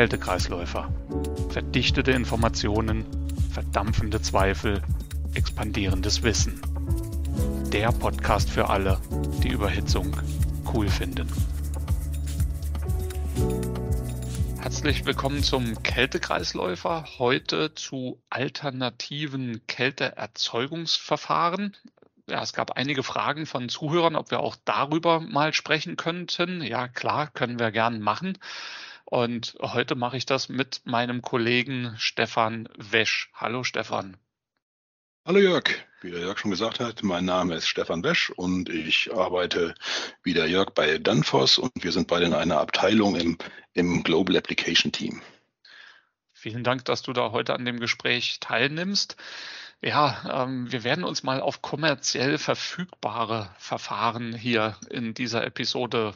Kältekreisläufer. Verdichtete Informationen, verdampfende Zweifel, expandierendes Wissen. Der Podcast für alle, die Überhitzung cool finden. Herzlich willkommen zum Kältekreisläufer. Heute zu alternativen Kälteerzeugungsverfahren. Ja, es gab einige Fragen von Zuhörern, ob wir auch darüber mal sprechen könnten. Ja, klar, können wir gern machen. Und heute mache ich das mit meinem Kollegen Stefan Wesch. Hallo Stefan. Hallo Jörg, wie der Jörg schon gesagt hat, mein Name ist Stefan Wesch und ich arbeite wie der Jörg bei Danfoss und wir sind beide in einer Abteilung im, im Global Application Team. Vielen Dank, dass du da heute an dem Gespräch teilnimmst. Ja, ähm, wir werden uns mal auf kommerziell verfügbare Verfahren hier in dieser Episode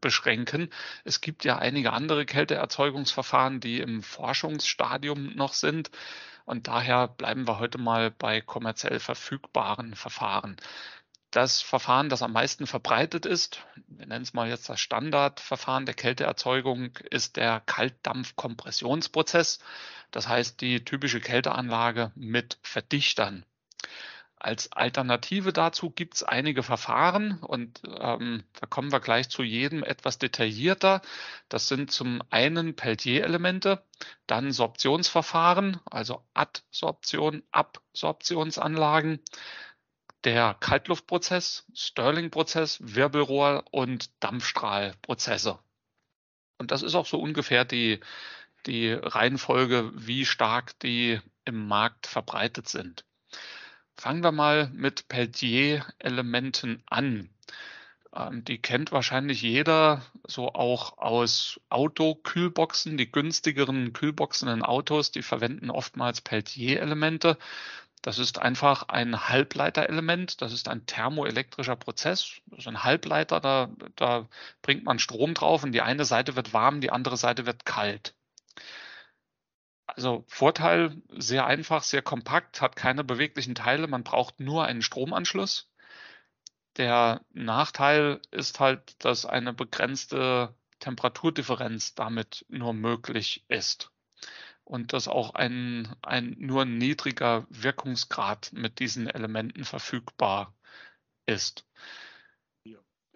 beschränken. Es gibt ja einige andere Kälteerzeugungsverfahren, die im Forschungsstadium noch sind. Und daher bleiben wir heute mal bei kommerziell verfügbaren Verfahren. Das Verfahren, das am meisten verbreitet ist, wir nennen es mal jetzt das Standardverfahren der Kälteerzeugung, ist der Kaltdampfkompressionsprozess. Das heißt die typische Kälteanlage mit Verdichtern. Als Alternative dazu gibt es einige Verfahren und ähm, da kommen wir gleich zu jedem etwas detaillierter. Das sind zum einen Peltier-Elemente, dann Sorptionsverfahren, also Adsorption, Absorptionsanlagen, der Kaltluftprozess, Stirling-Prozess, Wirbelrohr und Dampfstrahlprozesse. Und das ist auch so ungefähr die, die Reihenfolge, wie stark die im Markt verbreitet sind. Fangen wir mal mit Peltier-Elementen an. Ähm, die kennt wahrscheinlich jeder so auch aus Autokühlboxen. Die günstigeren Kühlboxen in Autos, die verwenden oftmals Peltier-Elemente. Das ist einfach ein Halbleiterelement, das ist ein thermoelektrischer Prozess. Das ist ein Halbleiter, da, da bringt man Strom drauf und die eine Seite wird warm, die andere Seite wird kalt. Also Vorteil, sehr einfach, sehr kompakt, hat keine beweglichen Teile, man braucht nur einen Stromanschluss. Der Nachteil ist halt, dass eine begrenzte Temperaturdifferenz damit nur möglich ist und dass auch ein, ein nur niedriger Wirkungsgrad mit diesen Elementen verfügbar ist.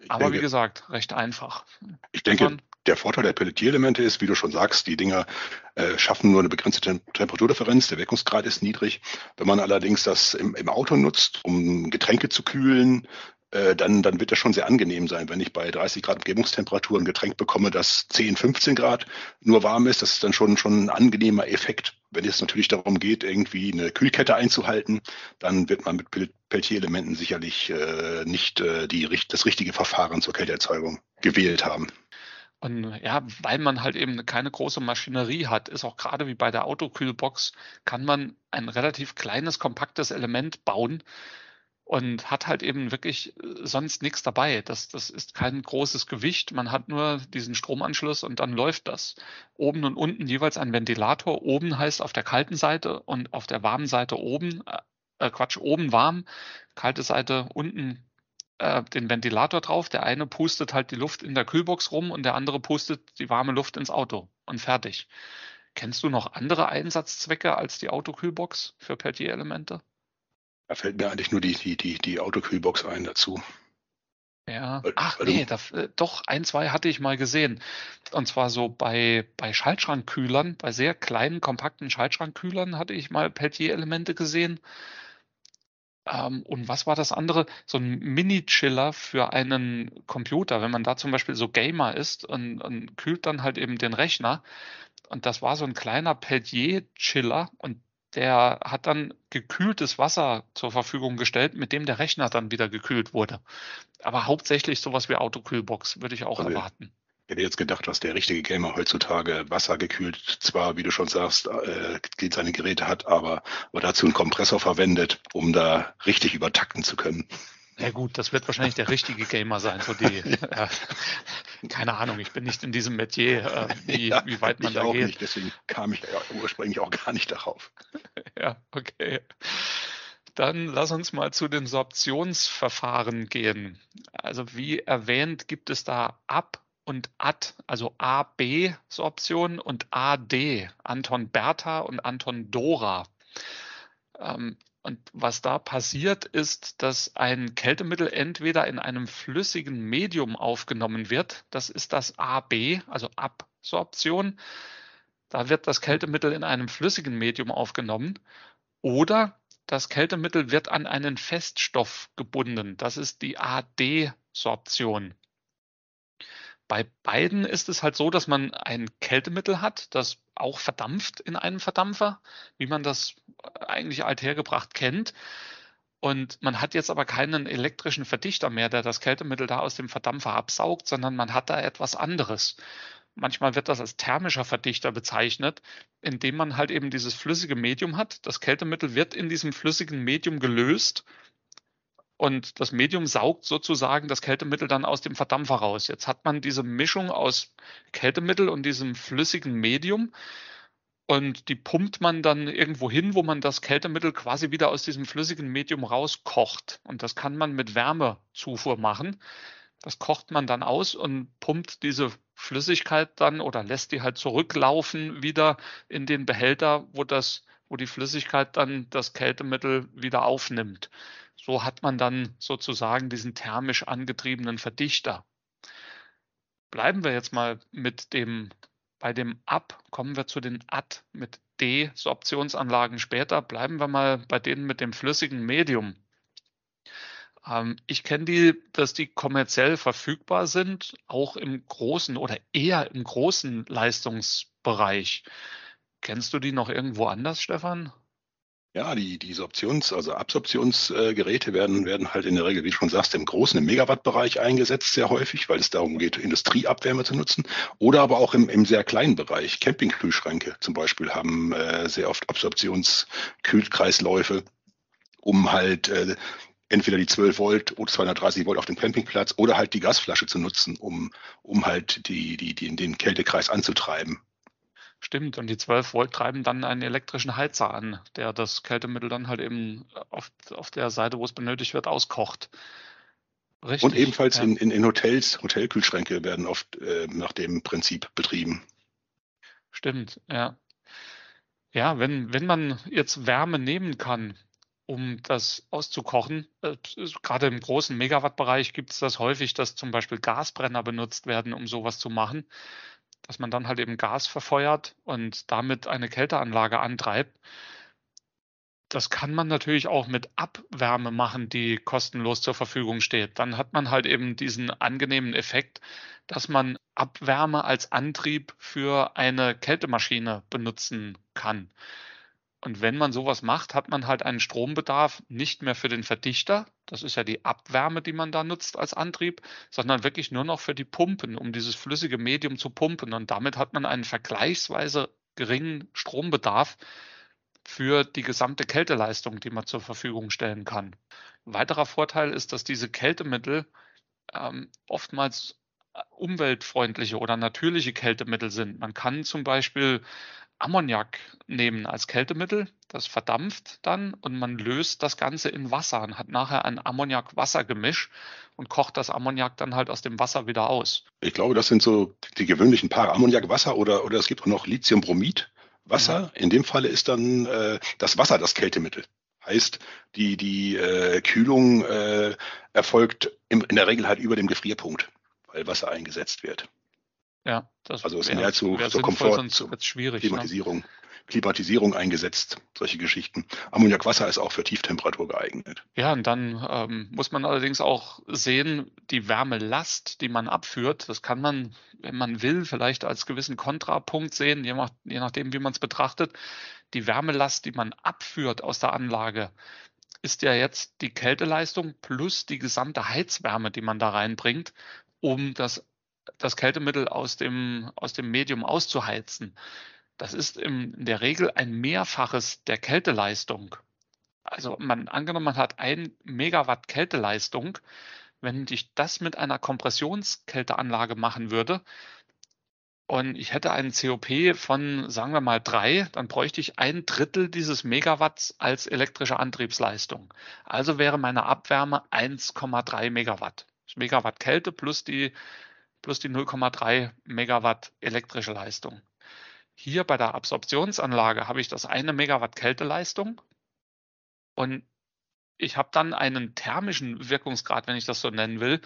Aber denke, wie gesagt, recht einfach. Ich denke, der Vorteil der Pelletierelemente ist, wie du schon sagst, die Dinger äh, schaffen nur eine begrenzte Tem Temperaturdifferenz, der Wirkungsgrad ist niedrig. Wenn man allerdings das im, im Auto nutzt, um Getränke zu kühlen, äh, dann, dann wird das schon sehr angenehm sein, wenn ich bei 30 Grad Umgebungstemperatur ein Getränk bekomme, das 10, 15 Grad nur warm ist. Das ist dann schon, schon ein angenehmer Effekt. Wenn es natürlich darum geht, irgendwie eine Kühlkette einzuhalten, dann wird man mit Peltier-Elementen sicherlich äh, nicht äh, die, das richtige Verfahren zur Kälteerzeugung gewählt haben. Und ja, weil man halt eben keine große Maschinerie hat, ist auch gerade wie bei der Autokühlbox, kann man ein relativ kleines, kompaktes Element bauen und hat halt eben wirklich äh, sonst nichts dabei. Das, das ist kein großes Gewicht. Man hat nur diesen Stromanschluss und dann läuft das. Oben und unten jeweils ein Ventilator. Oben heißt auf der kalten Seite und auf der warmen Seite oben, äh, Quatsch, oben warm, kalte Seite unten äh, den Ventilator drauf. Der eine pustet halt die Luft in der Kühlbox rum und der andere pustet die warme Luft ins Auto und fertig. Kennst du noch andere Einsatzzwecke als die Autokühlbox für Peltier-Elemente? Da fällt mir eigentlich nur die, die, die, die Autokühlbox ein dazu. Ja, ach nee, da, äh, doch, ein, zwei hatte ich mal gesehen. Und zwar so bei, bei Schaltschrankkühlern, bei sehr kleinen, kompakten Schaltschrankkühlern hatte ich mal Peltier-Elemente gesehen. Ähm, und was war das andere? So ein Mini-Chiller für einen Computer, wenn man da zum Beispiel so Gamer ist und, und kühlt dann halt eben den Rechner. Und das war so ein kleiner Peltier-Chiller und der hat dann gekühltes Wasser zur Verfügung gestellt, mit dem der Rechner dann wieder gekühlt wurde. Aber hauptsächlich sowas wie Autokühlbox würde ich auch also, erwarten. Ich hätte jetzt gedacht, dass der richtige Gamer heutzutage Wasser gekühlt, zwar, wie du schon sagst, äh, seine Geräte hat, aber, aber dazu einen Kompressor verwendet, um da richtig übertakten zu können. Ja gut, das wird wahrscheinlich der richtige Gamer sein, so die, äh, keine Ahnung, ich bin nicht in diesem Metier, äh, wie, ja, wie weit man da auch geht. Nicht, deswegen kam ich ja ursprünglich auch gar nicht darauf. ja, okay. Dann lass uns mal zu den Sorptionsverfahren gehen. Also wie erwähnt, gibt es da Ab- und AD, also AB-Sorption und AD, Anton Bertha und Anton Dora. Ähm, und was da passiert, ist, dass ein Kältemittel entweder in einem flüssigen Medium aufgenommen wird, das ist das AB, also Absorption. Da wird das Kältemittel in einem flüssigen Medium aufgenommen. Oder das Kältemittel wird an einen Feststoff gebunden. Das ist die AD-Sorption. Bei beiden ist es halt so, dass man ein Kältemittel hat, das auch verdampft in einem Verdampfer, wie man das eigentlich althergebracht kennt. Und man hat jetzt aber keinen elektrischen Verdichter mehr, der das Kältemittel da aus dem Verdampfer absaugt, sondern man hat da etwas anderes. Manchmal wird das als thermischer Verdichter bezeichnet, indem man halt eben dieses flüssige Medium hat. Das Kältemittel wird in diesem flüssigen Medium gelöst und das Medium saugt sozusagen das Kältemittel dann aus dem Verdampfer raus. Jetzt hat man diese Mischung aus Kältemittel und diesem flüssigen Medium und die pumpt man dann irgendwo hin, wo man das Kältemittel quasi wieder aus diesem flüssigen Medium rauskocht. Und das kann man mit Wärmezufuhr machen. Das kocht man dann aus und pumpt diese Flüssigkeit dann oder lässt die halt zurücklaufen wieder in den Behälter, wo das, wo die Flüssigkeit dann das Kältemittel wieder aufnimmt. So hat man dann sozusagen diesen thermisch angetriebenen Verdichter. Bleiben wir jetzt mal mit dem, bei dem Ab, kommen wir zu den Ad mit D-Sorptionsanlagen später. Bleiben wir mal bei denen mit dem flüssigen Medium. Ähm, ich kenne die, dass die kommerziell verfügbar sind, auch im großen oder eher im großen Leistungsbereich. Kennst du die noch irgendwo anders, Stefan? Ja, die, diese Options-, also Absorptionsgeräte werden, werden halt in der Regel, wie du schon sagst, im großen, im Megawatt-Bereich eingesetzt, sehr häufig, weil es darum geht, Industrieabwärme zu nutzen. Oder aber auch im, im sehr kleinen Bereich. Campingkühlschränke zum Beispiel haben äh, sehr oft Absorptionskühlkreisläufe, um halt äh, entweder die 12 Volt oder 230 Volt auf dem Campingplatz oder halt die Gasflasche zu nutzen, um, um halt die, die, die, den Kältekreis anzutreiben. Stimmt, und die 12 Volt treiben dann einen elektrischen Heizer an, der das Kältemittel dann halt eben auf, auf der Seite, wo es benötigt wird, auskocht. Richtig, und ebenfalls ja. in, in, in, Hotels, Hotelkühlschränke werden oft äh, nach dem Prinzip betrieben. Stimmt, ja. Ja, wenn, wenn man jetzt Wärme nehmen kann, um das auszukochen, äh, gerade im großen Megawattbereich gibt es das häufig, dass zum Beispiel Gasbrenner benutzt werden, um sowas zu machen dass man dann halt eben Gas verfeuert und damit eine Kälteanlage antreibt. Das kann man natürlich auch mit Abwärme machen, die kostenlos zur Verfügung steht. Dann hat man halt eben diesen angenehmen Effekt, dass man Abwärme als Antrieb für eine Kältemaschine benutzen kann. Und wenn man sowas macht, hat man halt einen Strombedarf nicht mehr für den Verdichter, das ist ja die Abwärme, die man da nutzt als Antrieb, sondern wirklich nur noch für die Pumpen, um dieses flüssige Medium zu pumpen. Und damit hat man einen vergleichsweise geringen Strombedarf für die gesamte Kälteleistung, die man zur Verfügung stellen kann. Ein weiterer Vorteil ist, dass diese Kältemittel ähm, oftmals umweltfreundliche oder natürliche Kältemittel sind. Man kann zum Beispiel Ammoniak nehmen als Kältemittel. Das verdampft dann und man löst das Ganze in Wasser und hat nachher ein Ammoniak-Wasser-Gemisch und kocht das Ammoniak dann halt aus dem Wasser wieder aus. Ich glaube, das sind so die gewöhnlichen Paare Ammoniak-Wasser oder, oder es gibt auch noch Lithiumbromid. Wasser, ja. in dem Falle ist dann äh, das Wasser das Kältemittel. Heißt, die, die äh, Kühlung äh, erfolgt im, in der Regel halt über dem Gefrierpunkt, weil Wasser eingesetzt wird. Ja, das also ist mehr zu, zur Komfort, zur ne? Klimatisierung, ne? Klimatisierung eingesetzt, solche Geschichten. Ammoniakwasser ist auch für Tieftemperatur geeignet. Ja, und dann ähm, muss man allerdings auch sehen, die Wärmelast, die man abführt, das kann man, wenn man will, vielleicht als gewissen Kontrapunkt sehen, je, nach, je nachdem, wie man es betrachtet. Die Wärmelast, die man abführt aus der Anlage, ist ja jetzt die Kälteleistung plus die gesamte Heizwärme, die man da reinbringt, um das das Kältemittel aus dem, aus dem Medium auszuheizen. Das ist in der Regel ein Mehrfaches der Kälteleistung. Also man angenommen, man hat ein Megawatt Kälteleistung. Wenn ich das mit einer Kompressionskälteanlage machen würde und ich hätte einen COP von, sagen wir mal, drei, dann bräuchte ich ein Drittel dieses Megawatts als elektrische Antriebsleistung. Also wäre meine Abwärme 1,3 Megawatt. Megawatt Kälte plus die plus die 0,3 Megawatt elektrische Leistung. Hier bei der Absorptionsanlage habe ich das eine Megawatt Kälteleistung und ich habe dann einen thermischen Wirkungsgrad, wenn ich das so nennen will,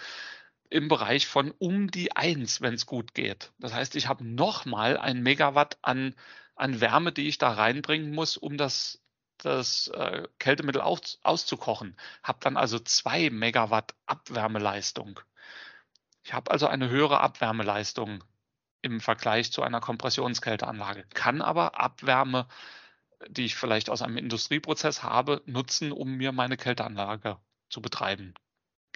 im Bereich von um die 1, wenn es gut geht. Das heißt, ich habe nochmal ein Megawatt an, an Wärme, die ich da reinbringen muss, um das, das äh, Kältemittel aus, auszukochen. Habe dann also zwei Megawatt Abwärmeleistung. Ich habe also eine höhere Abwärmeleistung im Vergleich zu einer Kompressionskälteanlage, kann aber Abwärme, die ich vielleicht aus einem Industrieprozess habe, nutzen, um mir meine Kälteanlage zu betreiben.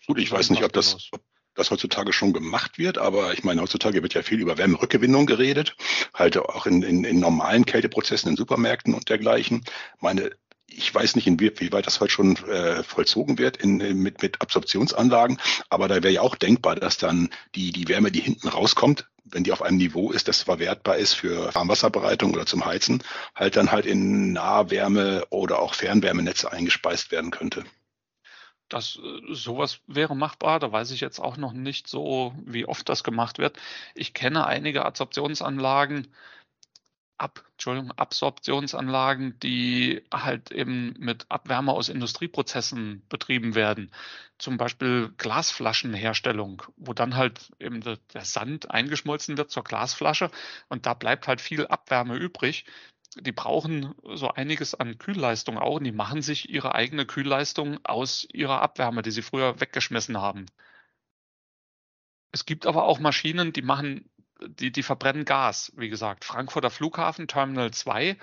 Gut, ich weiß nicht, ob das, ob das heutzutage schon gemacht wird, aber ich meine, heutzutage wird ja viel über Wärmerückgewinnung geredet, halt auch in, in, in normalen Kälteprozessen in Supermärkten und dergleichen. Meine, ich weiß nicht, inwieweit das heute schon äh, vollzogen wird in, mit, mit Absorptionsanlagen, aber da wäre ja auch denkbar, dass dann die, die Wärme, die hinten rauskommt, wenn die auf einem Niveau ist, das verwertbar ist für Warmwasserbereitung oder zum Heizen, halt dann halt in Nahwärme oder auch Fernwärmenetze eingespeist werden könnte. Das, äh, sowas wäre machbar. Da weiß ich jetzt auch noch nicht so, wie oft das gemacht wird. Ich kenne einige Adsorptionsanlagen, Ab, Entschuldigung, Absorptionsanlagen, die halt eben mit Abwärme aus Industrieprozessen betrieben werden. Zum Beispiel Glasflaschenherstellung, wo dann halt eben der Sand eingeschmolzen wird zur Glasflasche und da bleibt halt viel Abwärme übrig. Die brauchen so einiges an Kühlleistung auch und die machen sich ihre eigene Kühlleistung aus ihrer Abwärme, die sie früher weggeschmissen haben. Es gibt aber auch Maschinen, die machen die, die verbrennen Gas, wie gesagt. Frankfurter Flughafen, Terminal 2,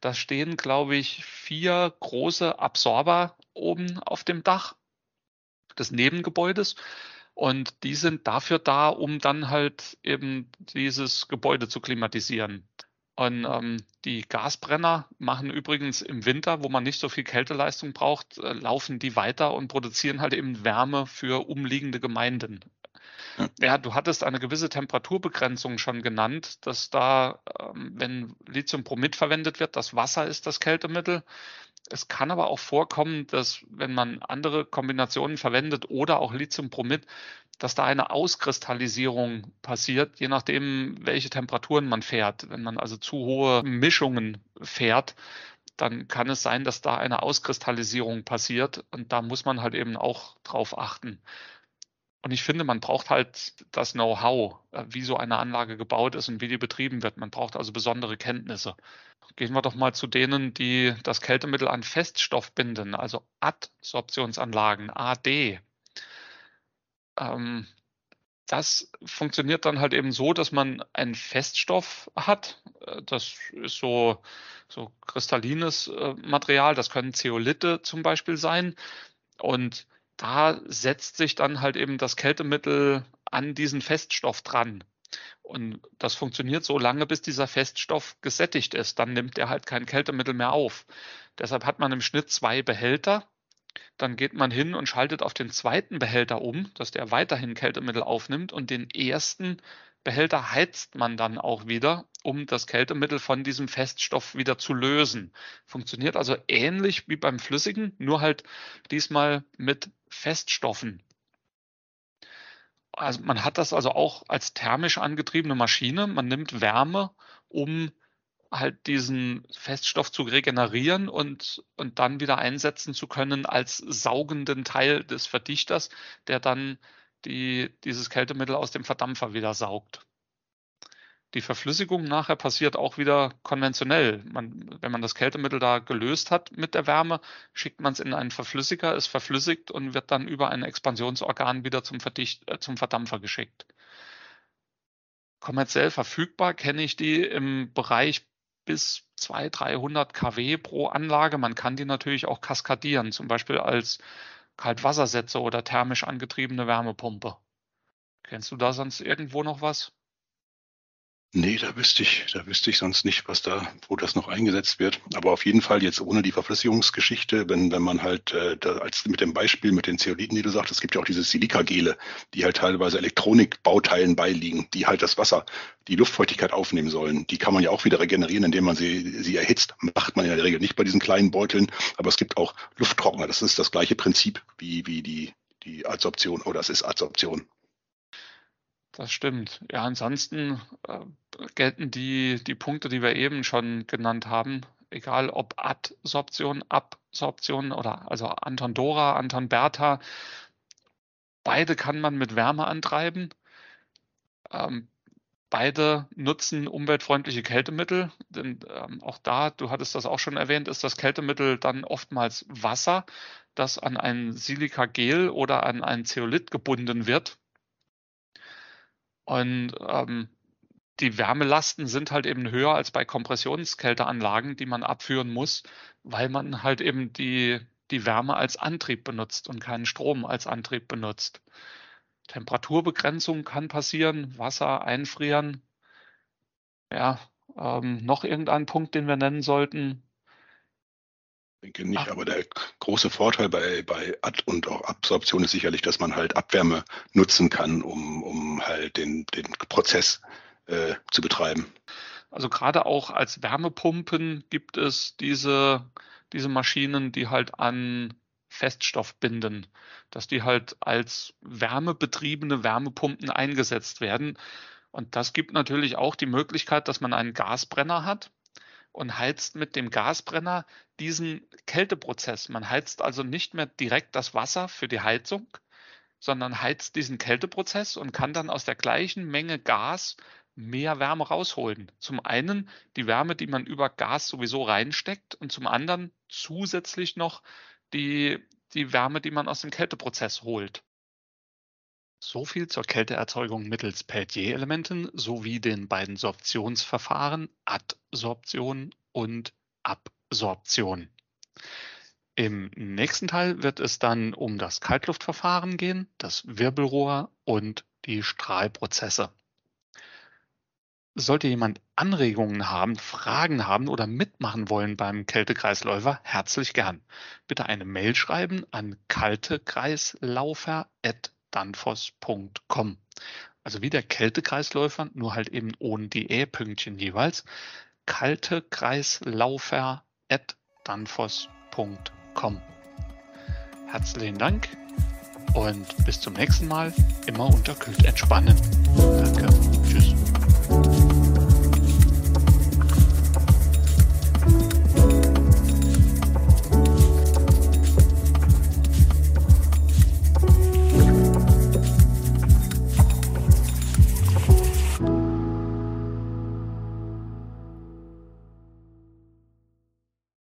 da stehen, glaube ich, vier große Absorber oben auf dem Dach des Nebengebäudes. Und die sind dafür da, um dann halt eben dieses Gebäude zu klimatisieren. Und ähm, die Gasbrenner machen übrigens im Winter, wo man nicht so viel Kälteleistung braucht, äh, laufen die weiter und produzieren halt eben Wärme für umliegende Gemeinden ja, du hattest eine gewisse Temperaturbegrenzung schon genannt, dass da, ähm, wenn Lithiumbromid verwendet wird, das Wasser ist das Kältemittel. Es kann aber auch vorkommen, dass wenn man andere Kombinationen verwendet oder auch Lithiumbromid, dass da eine Auskristallisierung passiert, je nachdem, welche Temperaturen man fährt. Wenn man also zu hohe Mischungen fährt, dann kann es sein, dass da eine Auskristallisierung passiert und da muss man halt eben auch drauf achten. Und ich finde, man braucht halt das Know-how, äh, wie so eine Anlage gebaut ist und wie die betrieben wird. Man braucht also besondere Kenntnisse. Gehen wir doch mal zu denen, die das Kältemittel an Feststoff binden, also Adsorptionsanlagen, AD. Ähm, das funktioniert dann halt eben so, dass man einen Feststoff hat. Äh, das ist so, so kristallines äh, Material. Das können Zeolite zum Beispiel sein. Und da setzt sich dann halt eben das Kältemittel an diesen Feststoff dran. Und das funktioniert so lange, bis dieser Feststoff gesättigt ist. Dann nimmt er halt kein Kältemittel mehr auf. Deshalb hat man im Schnitt zwei Behälter. Dann geht man hin und schaltet auf den zweiten Behälter um, dass der weiterhin Kältemittel aufnimmt und den ersten Behälter heizt man dann auch wieder, um das Kältemittel von diesem Feststoff wieder zu lösen. Funktioniert also ähnlich wie beim Flüssigen, nur halt diesmal mit Feststoffen. Also man hat das also auch als thermisch angetriebene Maschine. Man nimmt Wärme, um halt diesen Feststoff zu regenerieren und, und dann wieder einsetzen zu können als saugenden Teil des Verdichters, der dann die dieses Kältemittel aus dem Verdampfer wieder saugt. Die Verflüssigung nachher passiert auch wieder konventionell. Man, wenn man das Kältemittel da gelöst hat mit der Wärme, schickt man es in einen Verflüssiger, ist verflüssigt und wird dann über ein Expansionsorgan wieder zum, Verdicht, äh, zum Verdampfer geschickt. Kommerziell verfügbar kenne ich die im Bereich bis 200, 300 kW pro Anlage. Man kann die natürlich auch kaskadieren, zum Beispiel als Kaltwassersätze oder thermisch angetriebene Wärmepumpe. Kennst du da sonst irgendwo noch was? Nee, da wüsste ich, da wüsste ich sonst nicht, was da, wo das noch eingesetzt wird. Aber auf jeden Fall jetzt ohne die Verflüssigungsgeschichte, wenn, wenn man halt äh, da als mit dem Beispiel mit den Zeoliten, die du sagst, es gibt ja auch diese Silikagele, die halt teilweise Elektronikbauteilen beiliegen, die halt das Wasser, die Luftfeuchtigkeit aufnehmen sollen. Die kann man ja auch wieder regenerieren, indem man sie, sie erhitzt. Macht man in der Regel nicht bei diesen kleinen Beuteln, aber es gibt auch Lufttrockner. Das ist das gleiche Prinzip wie, wie die, die Adsorption oder es ist Adsorption. Das stimmt. Ja, ansonsten äh, gelten die, die Punkte, die wir eben schon genannt haben, egal ob Adsorption, Absorption oder also Anton Dora, Anton Bertha, beide kann man mit Wärme antreiben. Ähm, beide nutzen umweltfreundliche Kältemittel, denn ähm, auch da, du hattest das auch schon erwähnt, ist das Kältemittel dann oftmals Wasser, das an ein Silikagel oder an ein Zeolit gebunden wird und ähm, die Wärmelasten sind halt eben höher als bei Kompressionskälteanlagen, die man abführen muss, weil man halt eben die, die Wärme als Antrieb benutzt und keinen Strom als Antrieb benutzt. Temperaturbegrenzung kann passieren, Wasser einfrieren. Ja, ähm, noch irgendein Punkt, den wir nennen sollten denke nicht, Ach. aber der große Vorteil bei, bei Ad- und auch Absorption ist sicherlich, dass man halt Abwärme nutzen kann, um, um halt den, den Prozess äh, zu betreiben. Also gerade auch als Wärmepumpen gibt es diese, diese Maschinen, die halt an Feststoff binden, dass die halt als wärmebetriebene Wärmepumpen eingesetzt werden. Und das gibt natürlich auch die Möglichkeit, dass man einen Gasbrenner hat und heizt mit dem Gasbrenner diesen Kälteprozess. Man heizt also nicht mehr direkt das Wasser für die Heizung, sondern heizt diesen Kälteprozess und kann dann aus der gleichen Menge Gas mehr Wärme rausholen. Zum einen die Wärme, die man über Gas sowieso reinsteckt und zum anderen zusätzlich noch die, die Wärme, die man aus dem Kälteprozess holt. So viel zur Kälteerzeugung mittels Peltier-Elementen sowie den beiden Sorptionsverfahren Adsorption und Absorption. Im nächsten Teil wird es dann um das Kaltluftverfahren gehen, das Wirbelrohr und die Strahlprozesse. Sollte jemand Anregungen haben, Fragen haben oder mitmachen wollen beim Kältekreisläufer, herzlich gern. Bitte eine Mail schreiben an kaltekreislaufer@ danfoss.com. Also wie der Kältekreisläufer, nur halt eben ohne die E-Pünktchen jeweils. Kaltekreislaufer at danfoss.com. Herzlichen Dank und bis zum nächsten Mal. Immer unterkühlt entspannen. Danke.